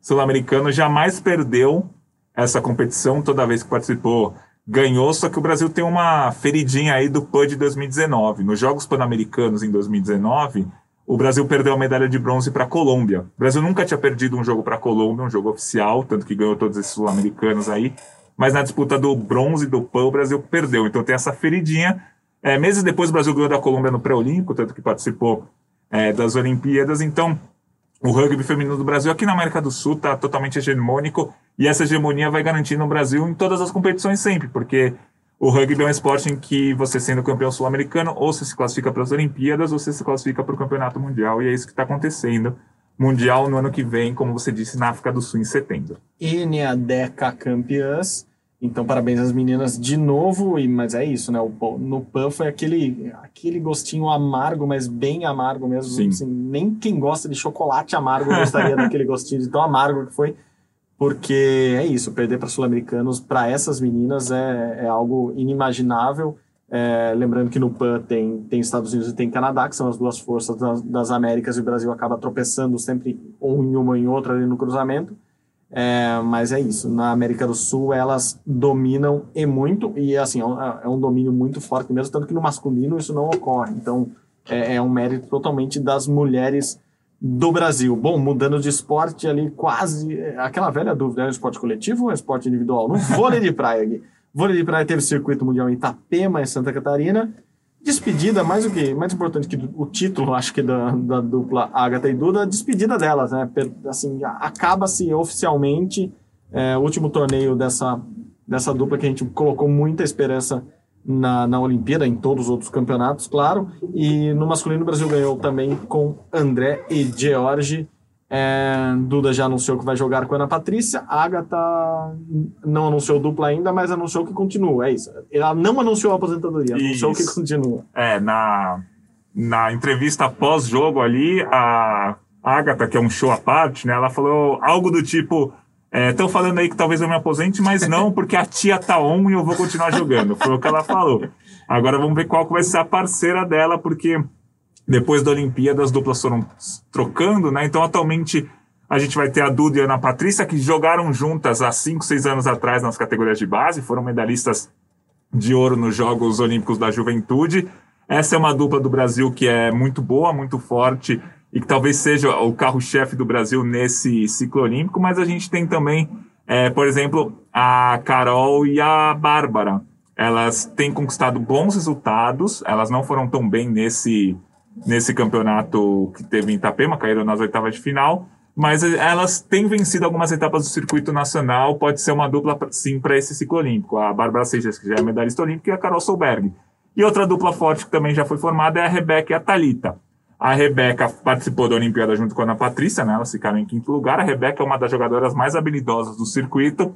sul-americano, jamais perdeu essa competição toda vez que participou. Ganhou, só que o Brasil tem uma feridinha aí do PAN de 2019. Nos Jogos Pan-Americanos em 2019, o Brasil perdeu a medalha de bronze para a Colômbia. O Brasil nunca tinha perdido um jogo para a Colômbia, um jogo oficial, tanto que ganhou todos esses sul-americanos aí. Mas na disputa do bronze do PAN, o Brasil perdeu. Então tem essa feridinha é, meses depois, o Brasil ganhou da Colômbia no pré-olímpico, tanto que participou é, das Olimpíadas. Então, o rugby feminino do Brasil aqui na América do Sul está totalmente hegemônico. E essa hegemonia vai garantir no Brasil em todas as competições sempre, porque o rugby é um esporte em que você sendo campeão sul-americano, ou você se classifica para as Olimpíadas, ou você se classifica para o Campeonato Mundial, e é isso que está acontecendo. Mundial no ano que vem, como você disse, na África do Sul em setembro. Deca campeãs. Então, parabéns às meninas de novo, e, mas é isso, né? O, no PAN foi aquele, aquele gostinho amargo, mas bem amargo mesmo. Assim, nem quem gosta de chocolate amargo gostaria daquele gostinho de tão amargo que foi, porque é isso, perder para sul-americanos, para essas meninas, é, é algo inimaginável. É, lembrando que no PAN tem, tem Estados Unidos e tem Canadá, que são as duas forças das, das Américas, e o Brasil acaba tropeçando sempre um em uma ou em outra ali no cruzamento. É, mas é isso, na América do Sul elas dominam e muito, e assim, é um, é um domínio muito forte mesmo, tanto que no masculino isso não ocorre. Então é, é um mérito totalmente das mulheres do Brasil. Bom, mudando de esporte ali, quase aquela velha dúvida: é um esporte coletivo ou é um esporte individual? No vôlei de praia aqui. Vôlei de praia teve circuito mundial em Itapema, em Santa Catarina despedida, mais o que mais importante que o título, acho que da, da dupla Agatha e Duda, despedida delas, né? Assim, acaba-se oficialmente é, o último torneio dessa, dessa dupla que a gente colocou muita esperança na, na Olimpíada, em todos os outros campeonatos, claro. E no masculino, o Brasil ganhou também com André e George. É, Duda já anunciou que vai jogar com a Ana Patrícia. A Agatha não anunciou dupla ainda, mas anunciou que continua. É isso. Ela não anunciou a aposentadoria, anunciou isso. que continua. É, na, na entrevista pós-jogo ali, a Agatha, que é um show à parte, né? Ela falou algo do tipo. Estão é, falando aí que talvez eu me aposente, mas não, porque a tia tá on e eu vou continuar jogando. Foi o que ela falou. Agora vamos ver qual vai ser a parceira dela, porque depois da Olimpíada, as duplas foram trocando, né? Então, atualmente, a gente vai ter a Duda e a Ana Patrícia, que jogaram juntas há 5, 6 anos atrás nas categorias de base, foram medalhistas de ouro nos Jogos Olímpicos da Juventude. Essa é uma dupla do Brasil que é muito boa, muito forte e que talvez seja o carro-chefe do Brasil nesse ciclo olímpico, mas a gente tem também, é, por exemplo, a Carol e a Bárbara. Elas têm conquistado bons resultados, elas não foram tão bem nesse nesse campeonato que teve em Itapema, caíram nas oitavas de final, mas elas têm vencido algumas etapas do circuito nacional, pode ser uma dupla, sim, para esse ciclo olímpico. A Bárbara Seixas, que já é medalhista olímpica, e a Carol Solberg. E outra dupla forte que também já foi formada é a Rebeca e a Talita. A Rebeca participou da Olimpíada junto com a Ana Patrícia, né? elas ficaram em quinto lugar. A Rebeca é uma das jogadoras mais habilidosas do circuito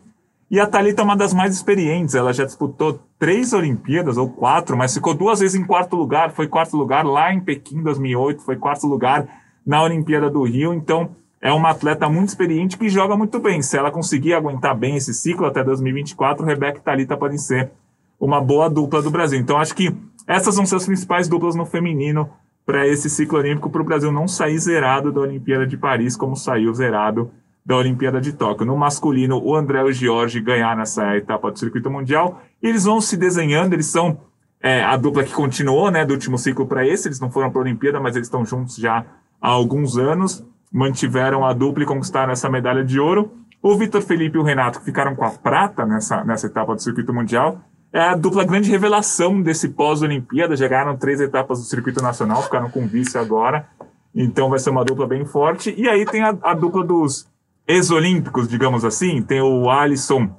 e a Thalita é uma das mais experientes, ela já disputou três Olimpíadas, ou quatro, mas ficou duas vezes em quarto lugar. Foi quarto lugar lá em Pequim, 2008, foi quarto lugar na Olimpíada do Rio. Então, é uma atleta muito experiente que joga muito bem. Se ela conseguir aguentar bem esse ciclo até 2024, Rebeca e Thalita podem ser uma boa dupla do Brasil. Então, acho que essas vão ser as principais duplas no feminino para esse ciclo olímpico, para o Brasil não sair zerado da Olimpíada de Paris, como saiu zerado da Olimpíada de Tóquio. No masculino, o André e o Jorge ganharam essa etapa do circuito mundial. E eles vão se desenhando, eles são é, a dupla que continuou, né, do último ciclo para esse. Eles não foram para a Olimpíada, mas eles estão juntos já há alguns anos. Mantiveram a dupla e conquistaram essa medalha de ouro. O Vitor Felipe e o Renato, que ficaram com a prata nessa, nessa etapa do circuito mundial, é a dupla grande revelação desse pós-Olimpíada. Chegaram três etapas do circuito nacional, ficaram com vice agora. Então vai ser uma dupla bem forte. E aí tem a, a dupla dos ex-olímpicos, digamos assim. Tem o Alisson,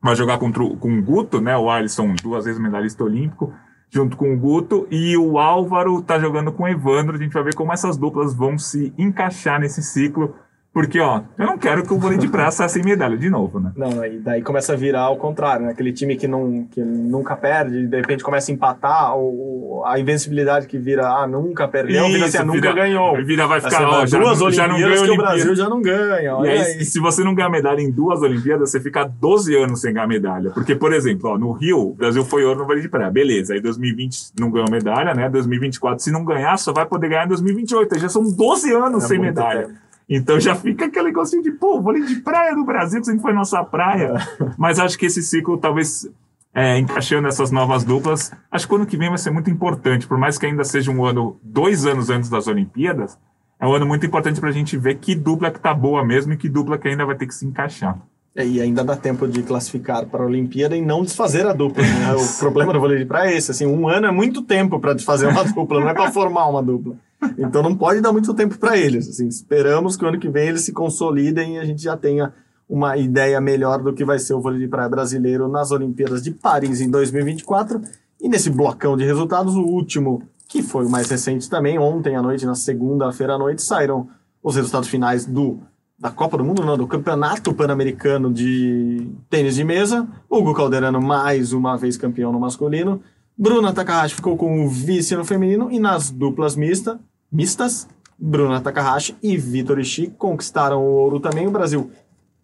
vai jogar contra o, com o Guto, né? O Alisson, duas vezes medalhista olímpico, junto com o Guto. E o Álvaro tá jogando com o Evandro. A gente vai ver como essas duplas vão se encaixar nesse ciclo porque, ó, eu não quero que o vôlei de praça sem medalha de novo, né? Não, e daí começa a virar ao contrário, né? Aquele time que, não, que nunca perde, de repente começa a empatar, ou a invencibilidade que vira, ah, nunca perdeu, Isso, vira assim, ah, nunca ganhou. Vira, vai ficar, ó, já, duas já não ganha que o Brasil já não ganha. Olha e aí, aí, se você não ganhar medalha em duas Olimpíadas, você fica 12 anos sem ganhar medalha. Porque, por exemplo, ó, no Rio, o Brasil foi ouro no vôlei de praia, beleza. Aí 2020 não ganhou medalha, né? 2024, se não ganhar, só vai poder ganhar em 2028. Aí já são 12 anos é sem medalha. Tempo. Então já fica aquele negocinho de, pô, vôlei de praia do Brasil, que sempre foi nossa praia. É. Mas acho que esse ciclo, talvez, é, encaixando essas novas duplas, acho que o ano que vem vai ser muito importante, por mais que ainda seja um ano, dois anos antes das Olimpíadas, é um ano muito importante para a gente ver que dupla que tá boa mesmo e que dupla que ainda vai ter que se encaixar. É, e ainda dá tempo de classificar para a Olimpíada e não desfazer a dupla. Né? o problema do vôlei de praia é esse. Assim, um ano é muito tempo para desfazer uma dupla, não é para formar uma dupla. Então não pode dar muito tempo para eles. Assim, esperamos que o ano que vem eles se consolidem e a gente já tenha uma ideia melhor do que vai ser o vôlei de praia brasileiro nas Olimpíadas de Paris em 2024. E nesse blocão de resultados, o último, que foi o mais recente também, ontem à noite, na segunda-feira à noite, saíram os resultados finais do da Copa do Mundo, não, do Campeonato Pan-Americano de Tênis de Mesa. Hugo Calderano, mais uma vez campeão no masculino. Bruna Takahashi ficou com o vice no feminino. E nas duplas mista, mistas, Bruna Takahashi e Vitor Ishii conquistaram o ouro também. O Brasil,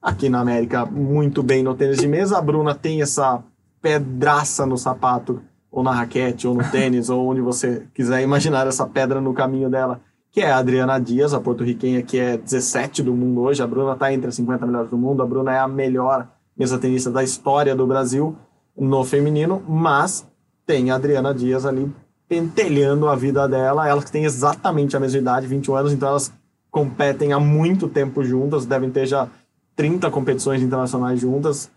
aqui na América, muito bem no tênis de mesa. A Bruna tem essa pedraça no sapato, ou na raquete, ou no tênis, ou onde você quiser imaginar essa pedra no caminho dela, que é a Adriana Dias, a porto-riquenha, que é 17 do mundo hoje. A Bruna está entre as 50 melhores do mundo. A Bruna é a melhor mesa tenista da história do Brasil no feminino, mas tem a Adriana Dias ali pentelhando a vida dela. Elas têm exatamente a mesma idade, 21 anos, então elas competem há muito tempo juntas, devem ter já 30 competições internacionais juntas.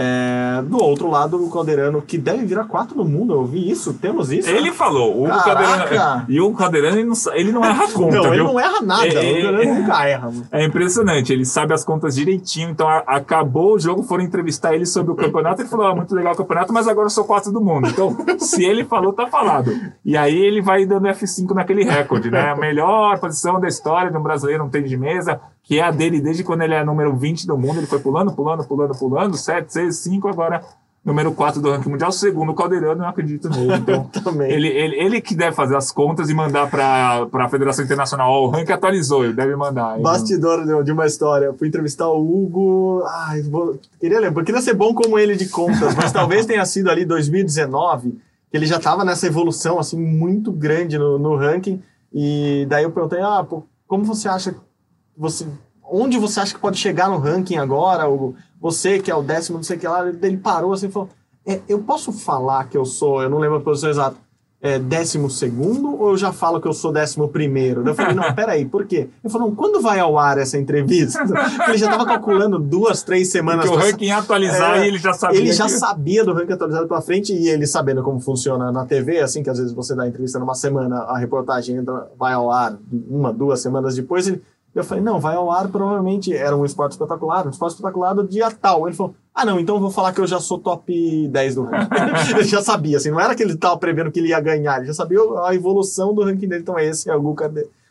É, do outro lado, o Calderano, que deve virar quatro no mundo, eu ouvi isso, temos isso. Ele falou, o Calderano. E o Calderano, ele não, ele não erra conta. Não, viu? ele não erra nada, é, o Calderano é, nunca erra. É impressionante, ele sabe as contas direitinho. Então, a, acabou o jogo, foram entrevistar ele sobre o campeonato. Ele falou: ah, muito legal o campeonato, mas agora eu sou quatro do mundo. Então, se ele falou, tá falado. E aí ele vai dando F5 naquele recorde, né? A melhor posição da história de um brasileiro no tênis de mesa que é a dele desde quando ele é número 20 do mundo. Ele foi pulando, pulando, pulando, pulando, 7, 6, 5, agora número 4 do ranking mundial, segundo o Caldeirano, eu acredito nele. Então, ele, ele, ele que deve fazer as contas e mandar para a Federação Internacional. Ó, o ranking atualizou, ele deve mandar. Bastidor não... de uma história. Eu fui entrevistar o Hugo. Ai, vou... queria lembrar, queria ser bom como ele de contas, mas talvez tenha sido ali 2019, que ele já estava nessa evolução assim muito grande no, no ranking. E daí eu perguntei: ah, pô, como você acha você, onde você acha que pode chegar no ranking agora? Você que é o décimo, não sei o que lá, ele parou assim e falou: é, eu posso falar que eu sou, eu não lembro a posição exata, é, décimo segundo ou eu já falo que eu sou décimo primeiro? Eu falei, não, peraí, por quê? Ele falou, quando vai ao ar essa entrevista? ele já estava calculando duas, três semanas. Porque o ranking ia atualizar é, e ele já sabia. Ele já que... sabia do ranking atualizado para frente e ele sabendo como funciona na TV, assim que às vezes você dá entrevista numa semana, a reportagem entra, vai ao ar uma, duas semanas depois, ele eu falei, não, vai ao ar, provavelmente era um esporte espetacular, um esporte espetacular do dia tal. Ele falou, ah, não, então eu vou falar que eu já sou top 10 do ranking. ele já sabia, assim, não era que ele estava prevendo que ele ia ganhar, ele já sabia a evolução do ranking dele. Então, esse é o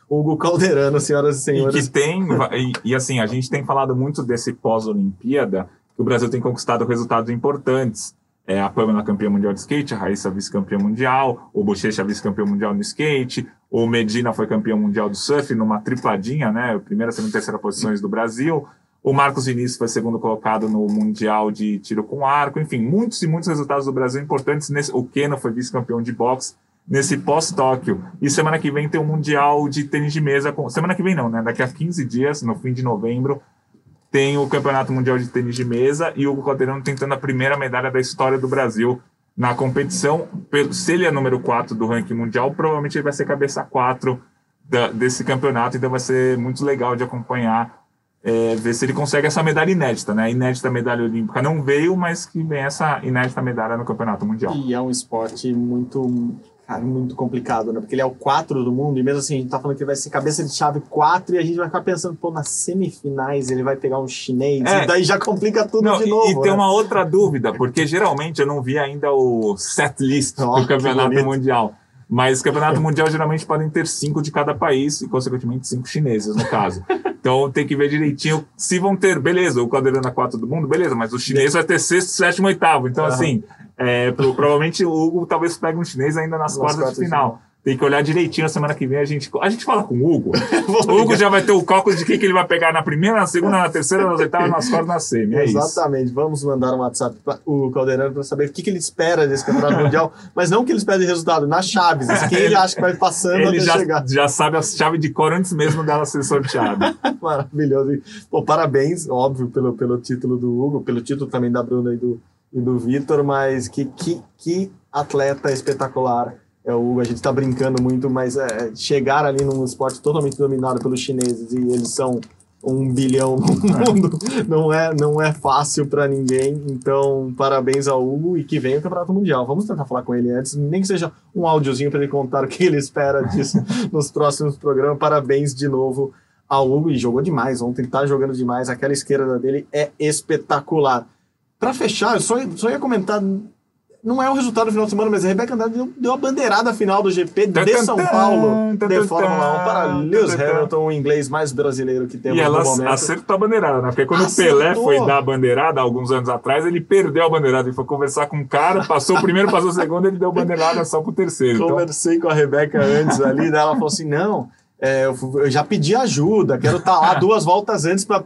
Hugo Calderano, senhoras e senhores. E que tem, e, e assim, a gente tem falado muito desse pós-Olimpíada, que o Brasil tem conquistado resultados importantes é, a Pamela campeã mundial de skate, a Raíssa vice-campeã mundial, o Bochecha vice-campeão mundial no skate, o Medina foi campeão mundial do surf numa tripladinha, né? Primeira, segunda e terceira posições do Brasil. O Marcos Vinícius foi segundo colocado no Mundial de Tiro com Arco. Enfim, muitos e muitos resultados do Brasil importantes. Nesse, o Keno foi vice-campeão de boxe nesse pós-Tóquio. E semana que vem tem o Mundial de Tênis de Mesa. Com, semana que vem não, né? Daqui a 15 dias, no fim de novembro, tem o Campeonato Mundial de Tênis de Mesa e o Calderano tentando a primeira medalha da história do Brasil na competição. Se ele é número 4 do ranking mundial, provavelmente ele vai ser cabeça 4 da, desse campeonato, então vai ser muito legal de acompanhar, é, ver se ele consegue essa medalha inédita, né? Inédita medalha olímpica não veio, mas que vem essa inédita medalha no campeonato mundial. E é um esporte muito Cara, muito complicado, né? Porque ele é o 4 do mundo, e mesmo assim a gente tá falando que vai ser cabeça de chave 4, e a gente vai ficar pensando, pô, nas semifinais ele vai pegar um chinês, é. e daí já complica tudo não, de novo. E, e né? tem uma outra dúvida, porque geralmente eu não vi ainda o set list oh, do Campeonato Mundial. Mas Campeonato Mundial geralmente podem ter cinco de cada país, e consequentemente cinco chineses, no caso. Então tem que ver direitinho se vão ter, beleza, o Caldeirão 4 do mundo, beleza, mas o chinês vai ter sexto, sétimo, oitavo. Então, uhum. assim, é, provavelmente o Hugo talvez pegue um chinês ainda nas, nas quartas, quartas de final. Tem que olhar direitinho a semana que vem. A gente, a gente fala com o Hugo. o Hugo já vai ter o cálculo de quem que ele vai pegar na primeira, na segunda, na terceira, nas oitavas, nas quartas, na semi. É Exatamente. Isso. Vamos mandar um WhatsApp para o Caldeirão para saber o que, que ele espera desse campeonato mundial. Mas não que ele espera de resultado, nas chaves. Quem ele acha que vai passando ele já, chegar. já sabe a chave de cor antes mesmo dela ser sorteada. Maravilhoso. Pô, parabéns, óbvio, pelo, pelo título do Hugo, pelo título também da Bruna e do, e do Vitor, mas que, que, que atleta espetacular é o Hugo. A gente está brincando muito, mas é, chegar ali num esporte totalmente dominado pelos chineses e eles são um bilhão no mundo não é não é fácil para ninguém. Então, parabéns ao Hugo e que venha o Campeonato Mundial. Vamos tentar falar com ele antes, nem que seja um áudiozinho para ele contar o que ele espera disso nos próximos programas. Parabéns de novo ao Hugo e jogou demais ontem, tá jogando demais. Aquela esquerda dele é espetacular. Para fechar, eu só, só ia comentar não é o resultado do final de semana, mas a Rebeca Andrade deu, deu a bandeirada final do GP de São Paulo de Fórmula 1 para Lewis Hamilton, o inglês mais brasileiro que temos e ela acertou a bandeirada, né? Porque quando acertou. o Pelé foi dar a bandeirada, alguns anos atrás, ele perdeu a bandeirada. Ele foi conversar com um cara, passou o primeiro, passou o segundo, ele deu a bandeirada só pro terceiro. Então Conversei então... com a Rebeca antes ali, né? ela falou assim, não... É, eu, já pedi ajuda, quero estar tá lá duas voltas antes para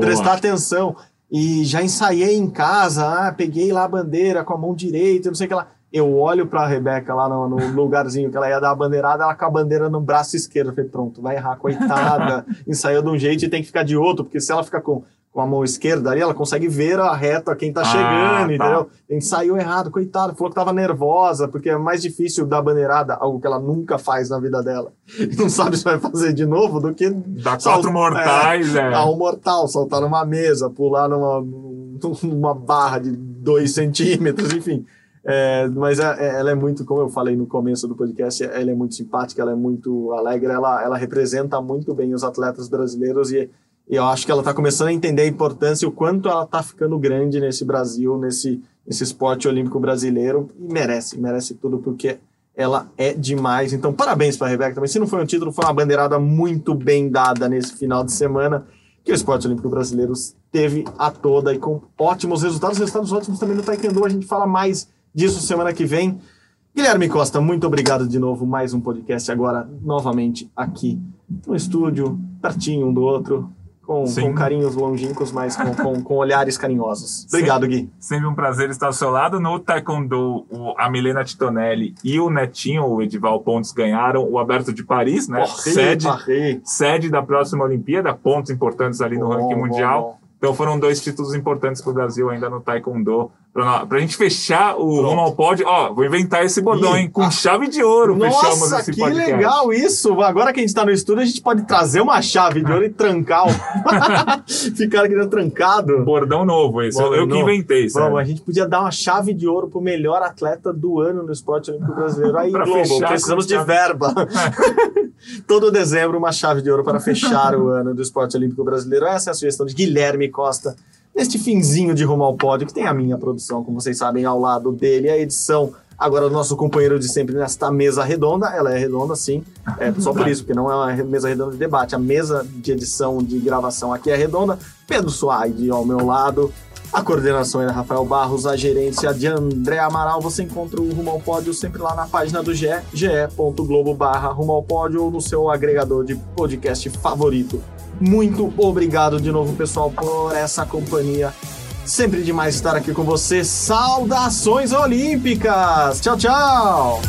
prestar atenção e já ensaiei em casa, ah, peguei lá a bandeira com a mão direita, não sei o que lá. Eu olho pra Rebeca lá no, no lugarzinho que ela ia dar a bandeirada, ela com a bandeira no braço esquerdo. Eu falei, pronto, vai errar, coitada. Ensaiou de um jeito e tem que ficar de outro, porque se ela ficar com com a mão esquerda ali, ela consegue ver a reta quem tá ah, chegando, tá. entendeu? Ensaiou errado, coitado, falou que tava nervosa, porque é mais difícil dar bandeirada, algo que ela nunca faz na vida dela. E não sabe se vai fazer de novo do que. Dar quatro mortais, é. é. Dar um mortal, saltar numa mesa, pular numa, numa barra de dois centímetros, enfim. É, mas é, é, ela é muito, como eu falei no começo do podcast, ela é muito simpática, ela é muito alegre, ela, ela representa muito bem os atletas brasileiros e e eu acho que ela está começando a entender a importância, o quanto ela está ficando grande nesse Brasil, nesse, nesse esporte olímpico brasileiro. E merece, merece tudo, porque ela é demais. Então, parabéns para a Rebeca também. Se não foi um título, foi uma bandeirada muito bem dada nesse final de semana, que o esporte olímpico brasileiro teve a toda e com ótimos resultados, resultados ótimos também no Taekwondo. A gente fala mais disso semana que vem. Guilherme Costa, muito obrigado de novo. Mais um podcast agora, novamente aqui no estúdio, pertinho um do outro com, com carinhos longínquos, mas com, com, com olhares carinhosos. Obrigado, sempre, Gui. Sempre um prazer estar ao seu lado. No Taekwondo, o, a Milena Titonelli e o Netinho, o Edival Pontes, ganharam o Aberto de Paris, né? Parrei, sede, parrei. sede da próxima Olimpíada, pontos importantes ali no bom, ranking mundial. Bom, bom. Então foram dois títulos importantes para o Brasil ainda no Taekwondo. Pra, pra gente fechar o Pronto. rumo ao pódio, ó, vou inventar esse bordão, hein? Com chave de ouro Nossa, fechamos esse que podcast. legal isso! Agora que a gente tá no estúdio, a gente pode trazer uma chave de ouro e trancar o... Ficar aqui trancado. Bordão novo esse, Bordão eu novo. que inventei? Vamos, a gente podia dar uma chave de ouro pro melhor atleta do ano no esporte olímpico brasileiro. Aí, Globo, precisamos de verba. Todo dezembro, uma chave de ouro para fechar o ano do esporte olímpico brasileiro. Essa é a sugestão de Guilherme Costa neste finzinho de Rumo ao Pódio, que tem a minha produção, como vocês sabem, ao lado dele, a edição agora o nosso companheiro de sempre nesta mesa redonda, ela é redonda sim, é só por isso, porque não é uma mesa redonda de debate, a mesa de edição de gravação aqui é redonda, Pedro Suaide ao meu lado, a coordenação é da Rafael Barros, a gerência de André Amaral, você encontra o Rumo ao Pódio sempre lá na página do GE, ge.globo barra Pódio ou no seu agregador de podcast favorito. Muito obrigado de novo, pessoal, por essa companhia. Sempre demais estar aqui com você. Saudações olímpicas! Tchau, tchau!